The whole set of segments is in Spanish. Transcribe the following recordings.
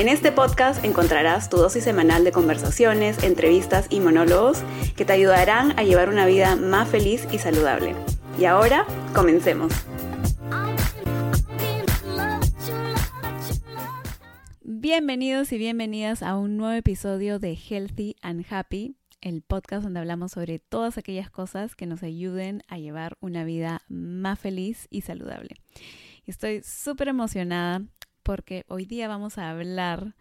En este podcast encontrarás tu dosis semanal de conversaciones, entrevistas y monólogos que te ayudarán a llevar una vida más feliz y saludable. Y ahora, comencemos. Bienvenidos y bienvenidas a un nuevo episodio de Healthy and Happy, el podcast donde hablamos sobre todas aquellas cosas que nos ayuden a llevar una vida más feliz y saludable. Estoy súper emocionada porque hoy día vamos a hablar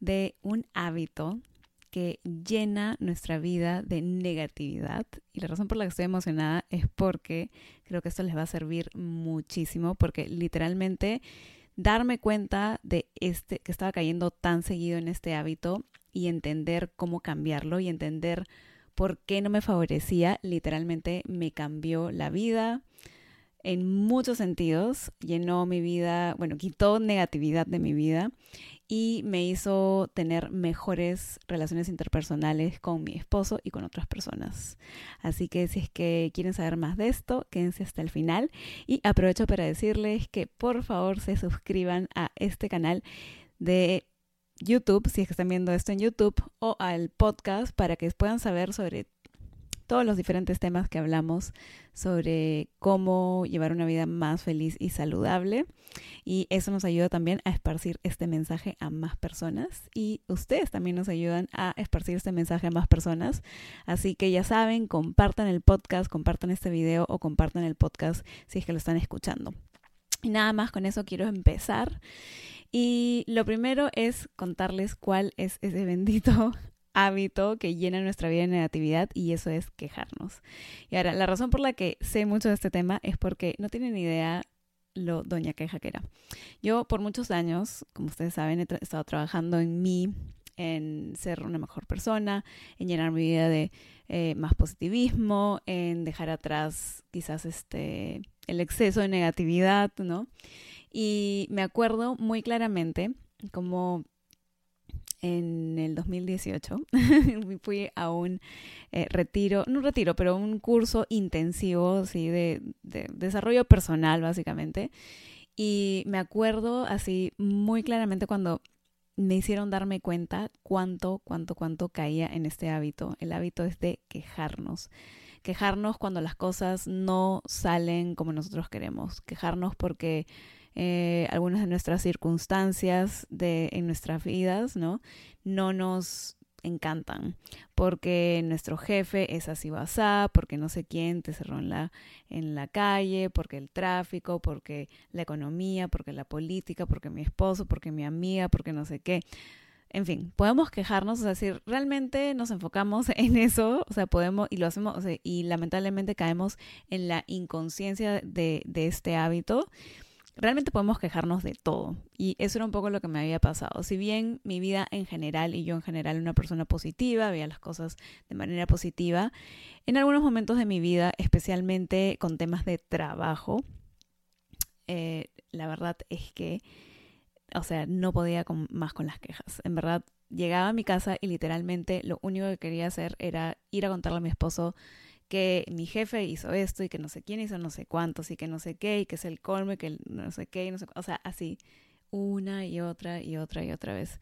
de un hábito que llena nuestra vida de negatividad. Y la razón por la que estoy emocionada es porque creo que esto les va a servir muchísimo, porque literalmente darme cuenta de este que estaba cayendo tan seguido en este hábito y entender cómo cambiarlo y entender por qué no me favorecía, literalmente me cambió la vida, en muchos sentidos, llenó mi vida, bueno, quitó negatividad de mi vida y me hizo tener mejores relaciones interpersonales con mi esposo y con otras personas. Así que si es que quieren saber más de esto, quédense hasta el final y aprovecho para decirles que por favor se suscriban a este canal de YouTube, si es que están viendo esto en YouTube, o al podcast para que puedan saber sobre todos los diferentes temas que hablamos sobre cómo llevar una vida más feliz y saludable. Y eso nos ayuda también a esparcir este mensaje a más personas. Y ustedes también nos ayudan a esparcir este mensaje a más personas. Así que ya saben, compartan el podcast, compartan este video o compartan el podcast si es que lo están escuchando. Y nada más con eso quiero empezar. Y lo primero es contarles cuál es ese bendito hábito que llena nuestra vida de negatividad y eso es quejarnos. Y ahora, la razón por la que sé mucho de este tema es porque no tienen idea lo doña queja que era. Yo por muchos años, como ustedes saben, he estado trabajando en mí, en ser una mejor persona, en llenar mi vida de eh, más positivismo, en dejar atrás quizás este el exceso de negatividad, ¿no? Y me acuerdo muy claramente como en el 2018 fui a un eh, retiro, no un retiro, pero un curso intensivo ¿sí? de, de, desarrollo personal básicamente. Y me acuerdo así muy claramente cuando me hicieron darme cuenta cuánto, cuánto, cuánto caía en este hábito. El hábito es de quejarnos. Quejarnos cuando las cosas no salen como nosotros queremos. Quejarnos porque eh, algunas de nuestras circunstancias de, en nuestras vidas, ¿no? No nos encantan porque nuestro jefe es así basá, porque no sé quién te cerró en la, en la calle, porque el tráfico, porque la economía, porque la política, porque mi esposo, porque mi amiga, porque no sé qué. En fin, podemos quejarnos, o sea, si realmente nos enfocamos en eso, o sea, podemos, y lo hacemos, o sea, y lamentablemente caemos en la inconsciencia de, de este hábito, realmente podemos quejarnos de todo. Y eso era un poco lo que me había pasado. Si bien mi vida en general y yo en general una persona positiva, veía las cosas de manera positiva, en algunos momentos de mi vida, especialmente con temas de trabajo, eh, la verdad es que, o sea, no podía más con las quejas. En verdad, llegaba a mi casa y literalmente lo único que quería hacer era ir a contarle a mi esposo que mi jefe hizo esto y que no sé quién hizo no sé cuántos y que no sé qué y que es el colmo y que no sé qué y no sé, o sea, así una y otra y otra y otra vez.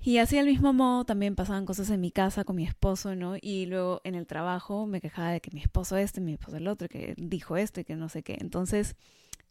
Y así al mismo modo también pasaban cosas en mi casa con mi esposo, ¿no? Y luego en el trabajo me quejaba de que mi esposo este, mi esposo el otro, que dijo esto y que no sé qué. Entonces,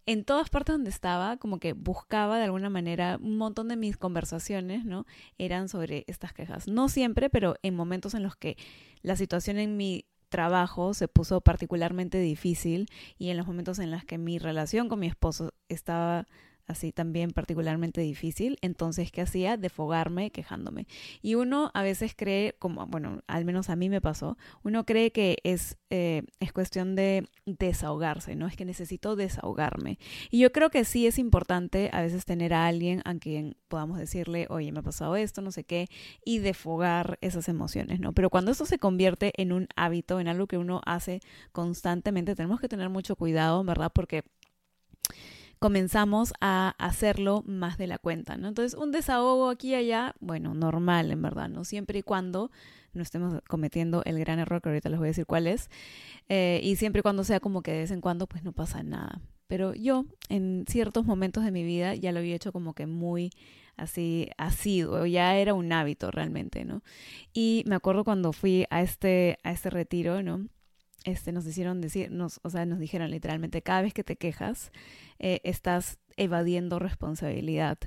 en todas partes donde estaba, como que buscaba de alguna manera un montón de mis conversaciones, ¿no? Eran sobre estas quejas. No siempre, pero en momentos en los que la situación en mi trabajo se puso particularmente difícil y en los momentos en los que mi relación con mi esposo estaba así también particularmente difícil. Entonces, ¿qué hacía? Defogarme quejándome. Y uno a veces cree, como, bueno, al menos a mí me pasó, uno cree que es, eh, es cuestión de desahogarse, ¿no? Es que necesito desahogarme. Y yo creo que sí es importante a veces tener a alguien a quien podamos decirle, oye, me ha pasado esto, no sé qué, y defogar esas emociones, ¿no? Pero cuando eso se convierte en un hábito, en algo que uno hace constantemente, tenemos que tener mucho cuidado, ¿verdad? Porque comenzamos a hacerlo más de la cuenta, ¿no? Entonces, un desahogo aquí y allá, bueno, normal, en verdad, ¿no? Siempre y cuando no estemos cometiendo el gran error, que ahorita les voy a decir cuál es, eh, y siempre y cuando sea como que de vez en cuando, pues no pasa nada. Pero yo, en ciertos momentos de mi vida, ya lo había hecho como que muy así asiduo, ya era un hábito realmente, ¿no? Y me acuerdo cuando fui a este, a este retiro, ¿no? Este, nos hicieron decir, nos, o sea, nos dijeron literalmente, cada vez que te quejas, eh, estás evadiendo responsabilidad.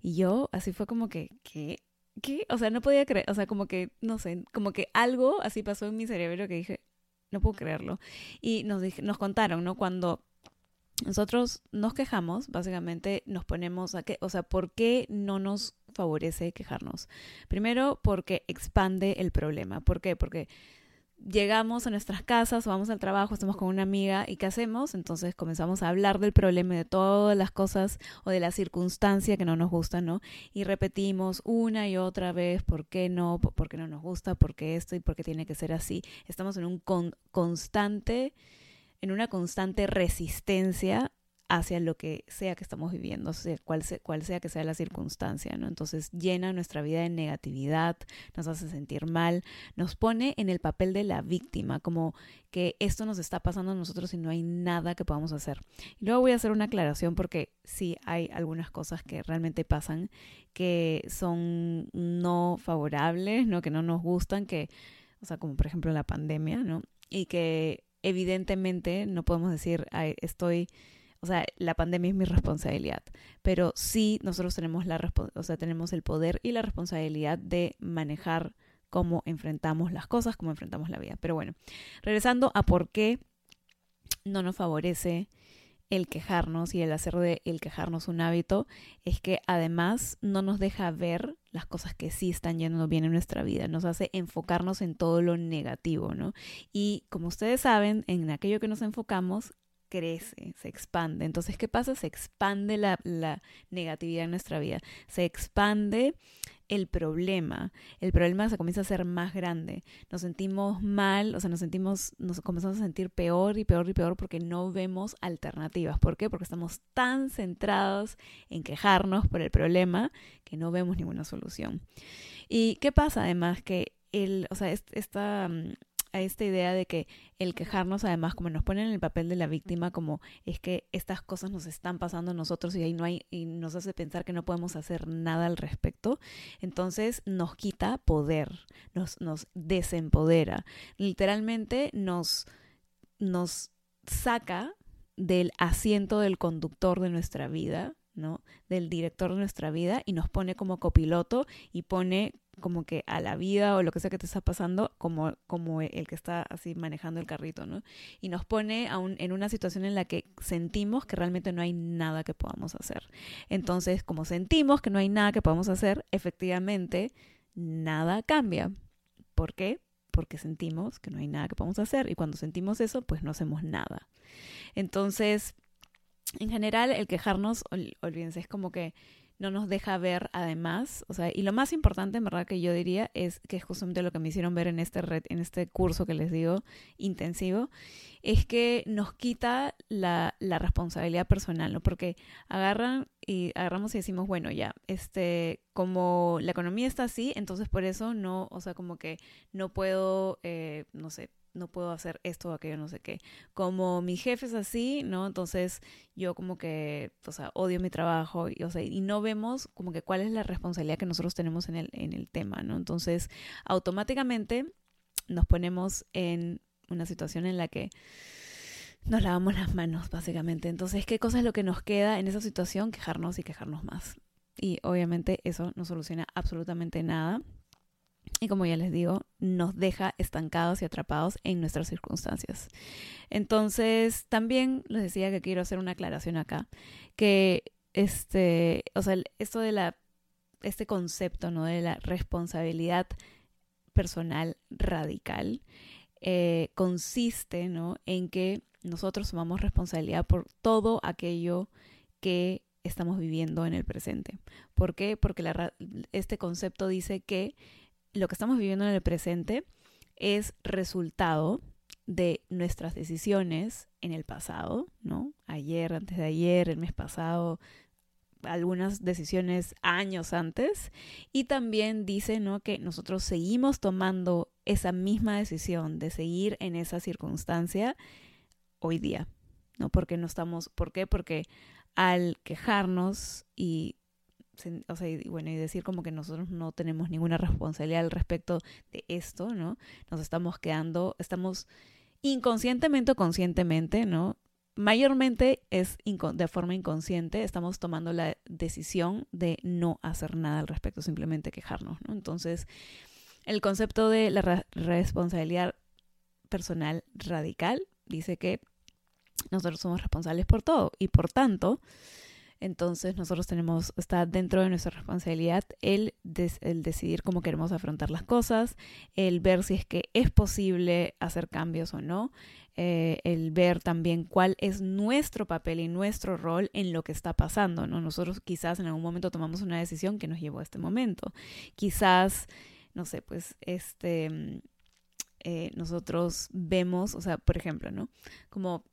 Y yo, así fue como que, ¿qué? ¿Qué? O sea, no podía creer, o sea, como que, no sé, como que algo así pasó en mi cerebro que dije, no puedo creerlo. Y nos, nos contaron, ¿no? Cuando nosotros nos quejamos, básicamente nos ponemos a que, o sea, ¿por qué no nos favorece quejarnos? Primero, porque expande el problema. ¿Por qué? Porque llegamos a nuestras casas o vamos al trabajo, estamos con una amiga y ¿qué hacemos? Entonces comenzamos a hablar del problema, de todas las cosas o de la circunstancia que no nos gusta, ¿no? Y repetimos una y otra vez por qué no, por qué no nos gusta, por qué esto y por qué tiene que ser así. Estamos en un constante en una constante resistencia hacia lo que sea que estamos viviendo, sea, cual, sea, cual sea que sea la circunstancia, ¿no? Entonces llena nuestra vida de negatividad, nos hace sentir mal, nos pone en el papel de la víctima, como que esto nos está pasando a nosotros y no hay nada que podamos hacer. Y luego voy a hacer una aclaración porque sí hay algunas cosas que realmente pasan que son no favorables, ¿no? Que no nos gustan, que, o sea, como por ejemplo la pandemia, ¿no? Y que evidentemente no podemos decir, estoy, o sea, la pandemia es mi responsabilidad, pero sí nosotros tenemos, la, o sea, tenemos el poder y la responsabilidad de manejar cómo enfrentamos las cosas, cómo enfrentamos la vida. Pero bueno, regresando a por qué no nos favorece el quejarnos y el hacer de el quejarnos un hábito es que además no nos deja ver las cosas que sí están yendo bien en nuestra vida, nos hace enfocarnos en todo lo negativo, ¿no? Y como ustedes saben, en aquello que nos enfocamos crece, se expande. Entonces, ¿qué pasa? Se expande la, negatividad en nuestra vida, se expande el problema. El problema se comienza a ser más grande. Nos sentimos mal, o sea, nos sentimos, nos comenzamos a sentir peor y peor y peor porque no vemos alternativas. ¿Por qué? Porque estamos tan centrados en quejarnos por el problema que no vemos ninguna solución. ¿Y qué pasa además? Que el, o sea, esta, mm, a esta idea de que el quejarnos, además, como nos ponen en el papel de la víctima, como es que estas cosas nos están pasando a nosotros y ahí no hay, y nos hace pensar que no podemos hacer nada al respecto, entonces nos quita poder, nos, desempodera, literalmente nos, nos saca del asiento del conductor de nuestra vida, ¿no? Del director de nuestra vida y nos pone como copiloto y pone como que a la vida o lo que sea que te está pasando como, como el que está así manejando el carrito, ¿no? Y nos pone a en una situación en la que sentimos que realmente no hay nada que podamos hacer. Entonces, como sentimos que no hay nada que podamos hacer, efectivamente, nada cambia. ¿Por qué? Porque sentimos que no hay nada que podamos hacer y cuando sentimos eso, pues no hacemos nada. Entonces, en general, el quejarnos, olvídense, es como que no nos deja ver además, o sea, y lo más importante en verdad que yo diría es que es justamente lo que me hicieron ver en este red, en este curso que les digo intensivo, es que nos quita la, la responsabilidad personal, ¿no? Porque agarran y agarramos y decimos, bueno, ya, este, como la economía está así, entonces por eso no, o sea, como que no puedo, eh, no sé, no puedo hacer esto o aquello, no sé qué. Como mi jefe es así, ¿no? Entonces yo como que, o sea, odio mi trabajo y, o sea, y no vemos como que cuál es la responsabilidad que nosotros tenemos en el, en el tema, ¿no? Entonces automáticamente nos ponemos en una situación en la que nos lavamos las manos, básicamente. Entonces, ¿qué cosa es lo que nos queda en esa situación? Quejarnos y quejarnos más. Y obviamente eso no soluciona absolutamente nada y como ya les digo, nos deja estancados y atrapados en nuestras circunstancias. Entonces, también les decía que quiero hacer una aclaración acá, que este, o sea, esto de la, este concepto, ¿no? De la responsabilidad personal radical eh, consiste, ¿no? En que nosotros tomamos responsabilidad por todo aquello que estamos viviendo en el presente. ¿Por qué? Porque este concepto dice que lo que estamos viviendo en el presente es resultado de nuestras decisiones en el pasado, ¿no? Ayer, antes de ayer, el mes pasado, algunas decisiones años antes. Y también dice, ¿no? Que nosotros seguimos tomando esa misma decisión de seguir en esa circunstancia hoy día, ¿no? Porque no estamos, ¿por qué? Porque al quejarnos y o sea, y, bueno, y decir como que nosotros no tenemos ninguna responsabilidad al respecto de esto, ¿no? Nos estamos quedando, estamos inconscientemente o conscientemente, ¿no? Mayormente es de forma inconsciente, estamos tomando la decisión de no hacer nada al respecto, simplemente quejarnos, ¿no? Entonces, el concepto de la responsabilidad personal radical dice que nosotros somos responsables por todo y por tanto, entonces nosotros tenemos, está dentro de nuestra responsabilidad el, el decidir cómo queremos afrontar las cosas, el ver si es que es posible hacer cambios o no, eh, el ver también cuál es nuestro papel y nuestro rol en lo que está pasando, ¿no? Nosotros quizás en algún momento tomamos una decisión que nos llevó a este momento. Quizás, no sé, pues este... Eh, nosotros vemos, o sea, por ejemplo, ¿no? Como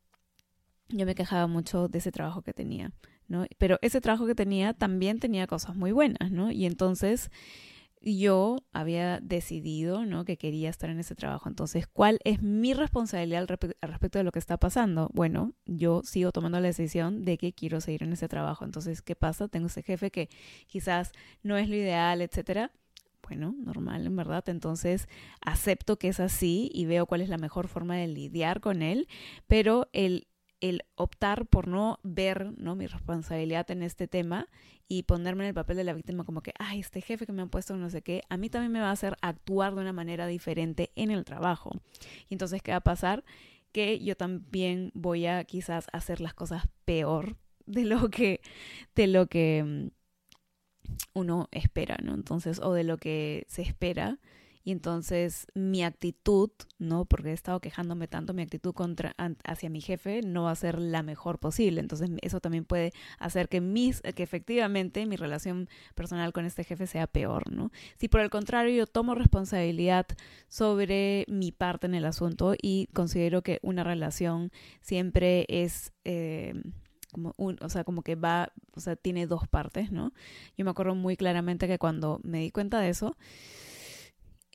yo me quejaba mucho de ese trabajo que tenía. ¿No? Pero ese trabajo que tenía también tenía cosas muy buenas, ¿no? Y entonces yo había decidido, ¿no? Que quería estar en ese trabajo. Entonces, ¿cuál es mi responsabilidad al, respecto de lo que está pasando? Bueno, yo sigo tomando la decisión de que quiero seguir en ese trabajo. Entonces, ¿qué pasa? Tengo ese jefe que quizás no es lo ideal, etcétera. Bueno, normal, en verdad. Entonces, acepto que es así y veo cuál es la mejor forma de lidiar con él, pero el el optar por no ver ¿no? mi responsabilidad en este tema y ponerme en el papel de la víctima como que, ay, este jefe que me ha puesto no sé qué, a mí también me va a hacer actuar de una manera diferente en el trabajo. Y entonces, ¿qué va a pasar? Que yo también voy a quizás hacer las cosas peor de lo que, de lo que mm, uno espera, ¿no? Entonces, o de lo que se espera y entonces mi actitud, ¿no? Porque he estado quejándome tanto, mi actitud contra, hacia mi jefe no va a ser la mejor posible. Entonces eso también puede hacer que, mis, que efectivamente mi relación personal con este jefe sea peor, ¿no? Si por el contrario yo tomo responsabilidad sobre mi parte en el asunto y considero que una relación siempre es... Eh, como un, o sea, como que va, o sea, tiene dos partes, ¿no? Yo me acuerdo muy claramente que cuando me di cuenta de eso,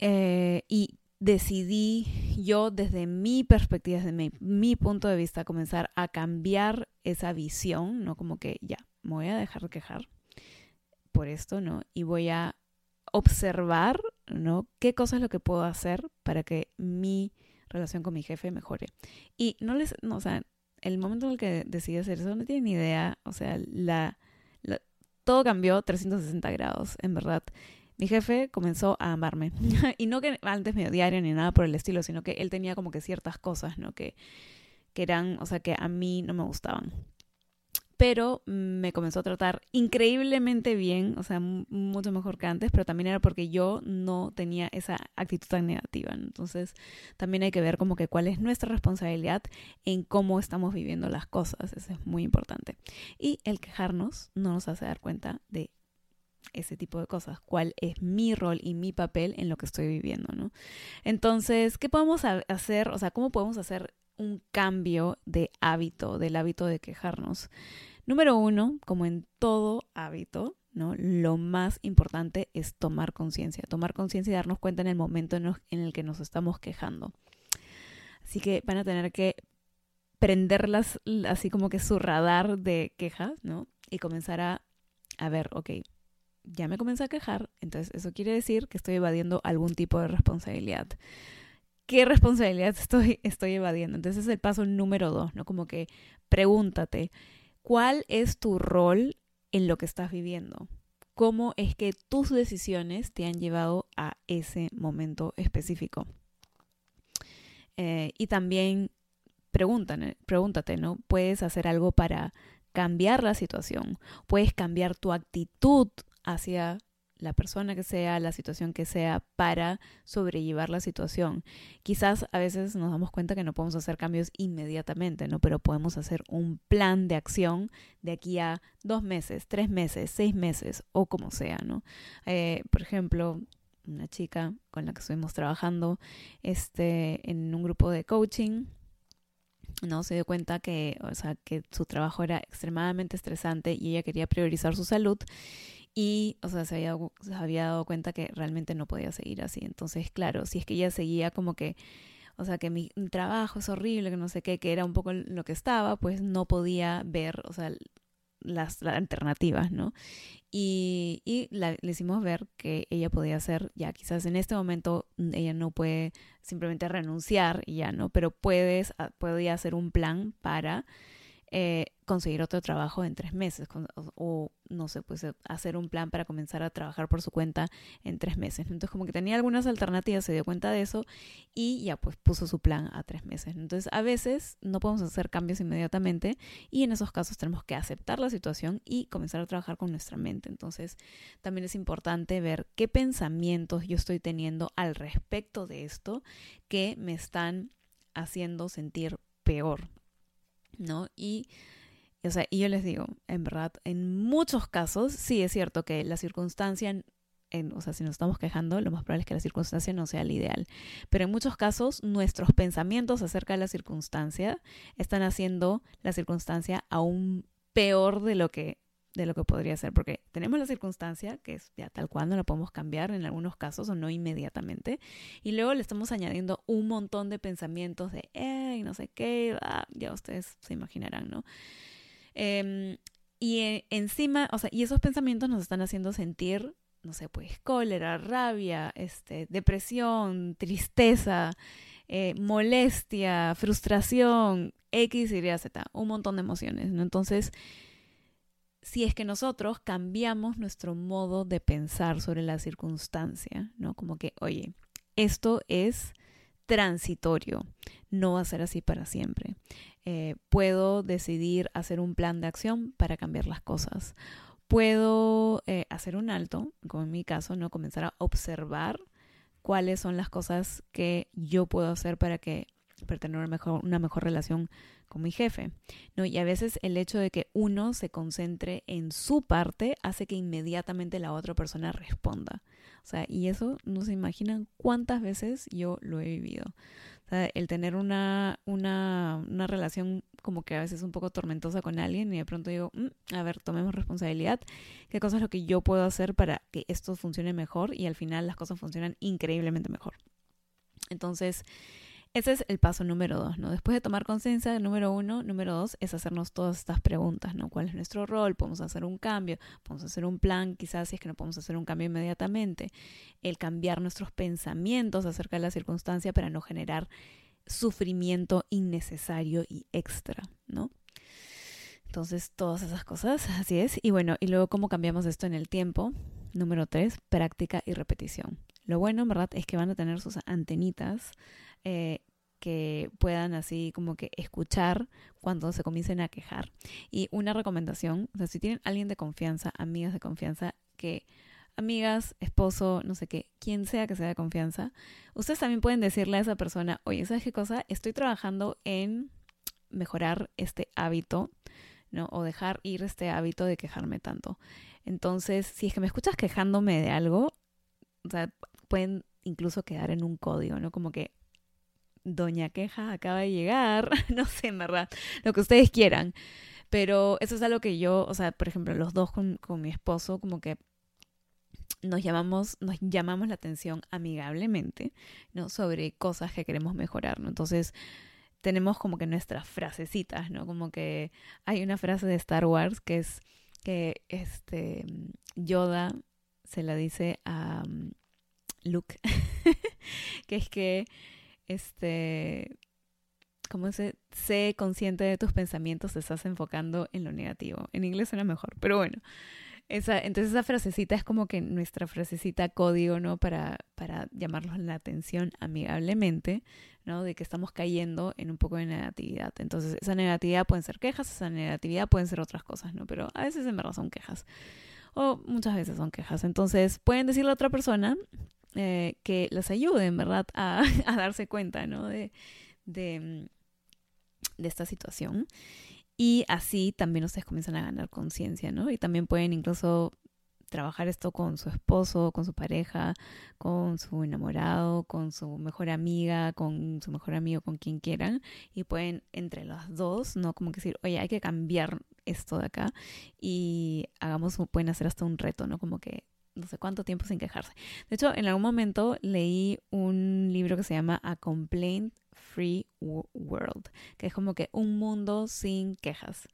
eh, y decidí yo desde mi perspectiva, desde mi, punto de vista, comenzar a cambiar esa visión, ¿no? Como que ya, me voy a dejar de quejar por esto, ¿no? Y voy a observar, ¿no? ¿Qué cosa es lo que puedo hacer para que mi relación con mi jefe mejore? Y no les, no, o sea, el momento en el que decidí hacer eso, no tienen ni idea, o sea, la, todo cambió 360 grados, en verdad mi jefe comenzó a amarme. y no que antes me odiara ni nada por el estilo, sino que él tenía como que ciertas cosas, ¿no? Que, que eran, o sea, que a mí no me gustaban. Pero me comenzó a tratar increíblemente bien, o sea, mucho mejor que antes, pero también era porque yo no tenía esa actitud tan negativa. Entonces, también hay que ver como que cuál es nuestra responsabilidad en cómo estamos viviendo las cosas. Eso es muy importante. Y el quejarnos no nos hace dar cuenta de ese tipo de cosas, cuál es mi rol y mi papel en lo que estoy viviendo, ¿no? Entonces, ¿qué podemos hacer? O sea, ¿cómo podemos hacer un cambio de hábito, del hábito de quejarnos? Número uno, como en todo hábito, ¿no? Lo más importante es tomar conciencia, tomar conciencia y darnos cuenta en el momento en, el que nos estamos quejando. Así que van a tener que prenderlas así como que su radar de quejas, ¿no? Y comenzar a, a ver, ok, ya me comencé a quejar, entonces eso quiere decir que estoy evadiendo algún tipo de responsabilidad. ¿Qué responsabilidad estoy, estoy evadiendo? Entonces es el paso número dos, ¿no? Como que pregúntate, ¿cuál es tu rol en lo que estás viviendo? ¿Cómo es que tus decisiones te han llevado a ese momento específico? Eh, y también pregúntate, pregúntate, ¿no? ¿Puedes hacer algo para cambiar la situación, puedes cambiar tu actitud hacia la persona que sea, la situación que sea, para sobrellevar la situación. Quizás a veces nos damos cuenta que no podemos hacer cambios inmediatamente, ¿no? Pero podemos hacer un plan de acción de aquí a dos meses, tres meses, seis meses o como sea, ¿no? Eh, por ejemplo, una chica con la que estuvimos trabajando este, en un grupo de coaching, no se dio cuenta que, o sea, que su trabajo era extremadamente estresante y ella quería priorizar su salud y, o sea, se había, se había dado cuenta que realmente no podía seguir así. Entonces, claro, si es que ella seguía como que, o sea, que mi trabajo es horrible, que no sé qué, que era un poco lo que estaba, pues no podía ver, o sea, las, alternativas, ¿no? Y, y le hicimos ver que ella podía hacer, ya quizás en este momento mm, ella no puede simplemente renunciar y ya, ¿no? Pero puedes, ah, podía hacer un plan para eh, conseguir otro trabajo en tres meses o, no sé, pues eh, hacer un plan para comenzar a trabajar por su cuenta en tres meses. Entonces como que tenía algunas alternativas, se dio cuenta de eso y ya pues puso su plan a tres meses. Entonces a veces no podemos hacer cambios inmediatamente y en esos casos tenemos que aceptar la situación y comenzar a trabajar con nuestra mente. Entonces también es importante ver qué pensamientos yo estoy teniendo al respecto de esto que me están haciendo sentir peor ¿no? Y, o sea, y yo les digo, en verdad, en muchos casos, sí es cierto que la circunstancia, en, o sea, si nos estamos quejando, lo más probable es que la circunstancia no sea la ideal. Pero en muchos casos, nuestros pensamientos acerca de la circunstancia están haciendo la circunstancia aún peor de lo que de lo que podría ser, porque tenemos la circunstancia, que es ya tal cual, no la podemos cambiar en algunos casos o no inmediatamente, y luego le estamos añadiendo un montón de pensamientos de, hey, no sé qué, ah, ya ustedes se imaginarán, ¿no? Em, y eh, encima, o sea, y esos pensamientos nos están haciendo sentir, no sé, pues cólera, rabia, este, depresión, tristeza, eh, molestia, frustración, X, Y, Z, un montón de emociones, ¿no? Entonces, si es que nosotros cambiamos nuestro modo de pensar sobre la circunstancia, ¿no? Como que, oye, esto es transitorio, no va a ser así para siempre. Eh, puedo decidir hacer un plan de acción para cambiar las cosas. Puedo eh, hacer un alto, como en mi caso, ¿no? Comenzar a observar cuáles son las cosas que yo puedo hacer para que para tener una mejor, una mejor relación con mi jefe. ¿no? Y a veces el hecho de que uno se concentre en su parte hace que inmediatamente la otra persona responda. O sea, y eso no se imaginan cuántas veces yo lo he vivido. El tener una, una, una relación como que a veces un poco tormentosa con alguien y de pronto digo, mm, a ver, tomemos responsabilidad, qué cosa es lo que yo puedo hacer para que esto funcione mejor y al final las cosas funcionan increíblemente mejor. Entonces, ese es el paso número dos, ¿no? Después de tomar conciencia, número uno, número dos, es hacernos todas estas preguntas, ¿no? ¿Cuál es nuestro rol? ¿Podemos hacer un cambio? ¿Podemos hacer un plan? Quizás si es que no podemos hacer un cambio inmediatamente. El cambiar nuestros pensamientos acerca de la circunstancia para no generar sufrimiento innecesario y extra, ¿no? Entonces, todas esas cosas, así es. Y bueno, y luego cómo cambiamos esto en el tiempo. Número tres, práctica y repetición. Lo bueno, en verdad, es que van a tener sus antenitas eh, que puedan así como que escuchar cuando se comiencen a quejar. Y una recomendación, o sea, si tienen alguien de confianza, amigas de confianza, que amigas, esposo, no sé qué, quien sea que sea de confianza, ustedes también pueden decirle a esa persona, oye, ¿sabes qué cosa? Estoy trabajando en mejorar este hábito, ¿no? O dejar ir este hábito de quejarme tanto. Entonces, si es que me escuchas quejándome de algo, o sea, pueden incluso quedar en un código, ¿no? Como que, Doña Queja acaba de llegar, no sé, en verdad, lo que ustedes quieran. Pero eso es algo que yo, o sea, por ejemplo, los dos con, con mi esposo, como que nos llamamos, nos llamamos la atención amigablemente, ¿no? Sobre cosas que queremos mejorar, ¿no? Entonces, tenemos como que nuestras frasecitas, ¿no? Como que hay una frase de Star Wars que es que este Yoda se la dice a mm, Luke, que es que este, como se, sé consciente de tus pensamientos, te estás enfocando en lo negativo. En inglés suena mejor, pero bueno. Esa, entonces esa frasecita es como que nuestra frasecita código, ¿no? Para, para llamarlos la atención amigablemente, ¿no? De que estamos cayendo en un poco de negatividad. Entonces esa negatividad pueden ser quejas, esa negatividad pueden ser otras cosas, ¿no? Pero a veces en verdad son quejas. O muchas veces son quejas. Entonces pueden decirle a otra persona eh, que les ayude, en verdad, a, a darse cuenta, ¿no? De, de, de esta situación. Y así también ustedes comienzan a ganar conciencia, ¿no? Y también pueden incluso trabajar esto con su esposo, con su pareja, con su enamorado, con su mejor amiga, con su mejor amigo, con quien quieran. Y pueden entre las dos, ¿no? Como que decir, oye, hay que cambiar esto de acá y hagamos, pueden hacer hasta un reto, ¿no? Como que no sé cuánto tiempo sin quejarse. De hecho, en algún momento leí un libro que se llama A Complaint Free World, que es como que un mundo sin quejas.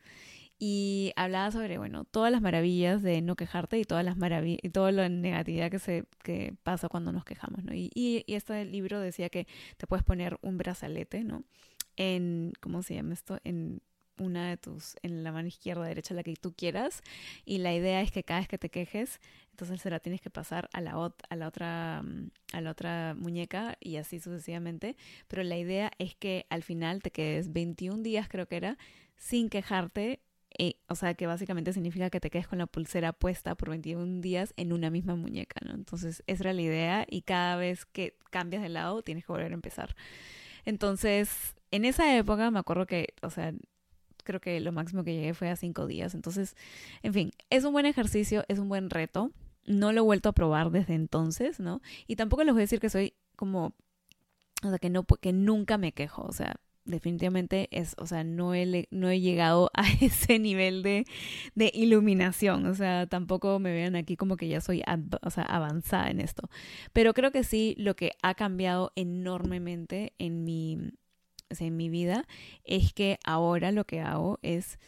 Y hablaba sobre, bueno, todas las maravillas de no quejarte y todas las maravillas y toda la negatividad que se que pasa cuando nos quejamos, ¿no? Y, y, este libro decía que te puedes poner un brazalete, ¿no? En, ¿cómo se llama esto? En una de tus, en la mano izquierda, derecha, la que tú quieras. Y la idea es que cada vez que te quejes, entonces se la tienes que pasar a la, a la, otra, mm, a la otra muñeca y así sucesivamente. Pero la idea es que al final te quedes 21 días, creo que era, sin quejarte. Eh, o sea, que básicamente significa que te quedes con la pulsera puesta por 21 días en una misma muñeca, ¿no? Entonces, esa era la idea y cada vez que cambias de lado tienes que volver a empezar. Entonces, en esa época me acuerdo que, o sea, creo que lo máximo que llegué fue a cinco días. Entonces, en fin, es un buen ejercicio, es un buen reto. No lo he vuelto a probar desde entonces, ¿no? Y tampoco les voy a decir que soy como, o sea, que, no, que nunca me quejo, o sea, definitivamente es, o sea, no he, no he llegado a ese nivel de, de iluminación, o sea, tampoco me vean aquí como que ya soy o sea, avanzada en esto, pero creo que sí, lo que ha cambiado enormemente en mi, en mi vida es que ahora lo que hago es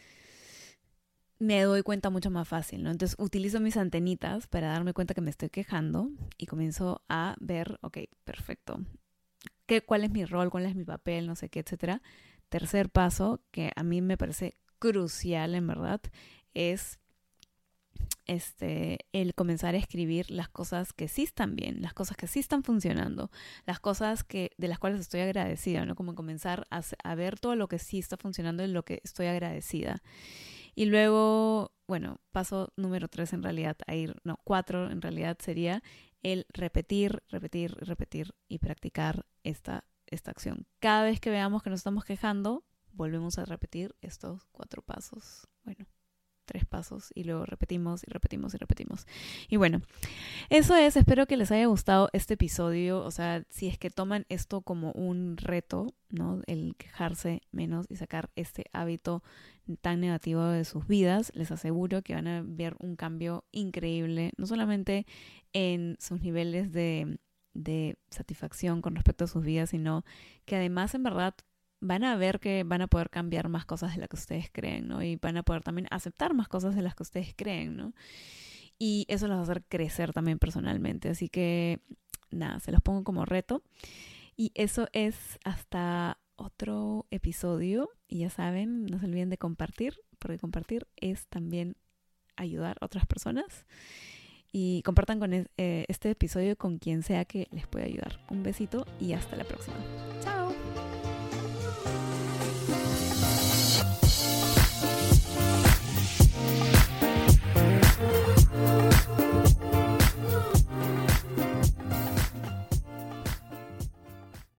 me doy cuenta mucho más fácil, ¿no? Entonces utilizo mis antenitas para darme cuenta que me estoy quejando y comienzo a ver, ok, perfecto, ¿Qué, cuál es mi rol, cuál es mi papel, no sé qué, etcétera. Tercer paso, que a mí me parece crucial en verdad, es este, el comenzar a escribir las cosas que sí están bien, las cosas que sí están funcionando, las cosas que, de las cuales estoy agradecida, ¿no? Como comenzar a, a ver todo lo que sí está funcionando y lo que estoy agradecida. Y luego, bueno, paso número tres en realidad, a ir, no, cuatro en realidad sería el repetir, repetir, repetir y practicar esta, esta acción. Cada vez que veamos que nos estamos quejando, volvemos a repetir estos cuatro pasos. Bueno, tres pasos y luego repetimos y repetimos y repetimos. Y bueno, eso es, espero que les haya gustado este episodio, o sea, si es que toman esto como un reto, ¿no? El quejarse menos y sacar este hábito tan negativo de sus vidas, les aseguro que van a ver un cambio increíble, no solamente en sus niveles de, de satisfacción con respecto a sus vidas, sino que además en verdad van a ver que van a poder cambiar más cosas de las que ustedes creen, ¿no? Y van a poder también aceptar más cosas de las que ustedes creen, ¿no? Y eso los va a hacer crecer también personalmente. Así que, nada, se los pongo como reto. Y eso es hasta otro episodio. Y ya saben, no se olviden de compartir, porque compartir es también ayudar a otras personas. Y compartan con eh, este episodio con quien sea que les pueda ayudar. Un besito y hasta la próxima. Chao.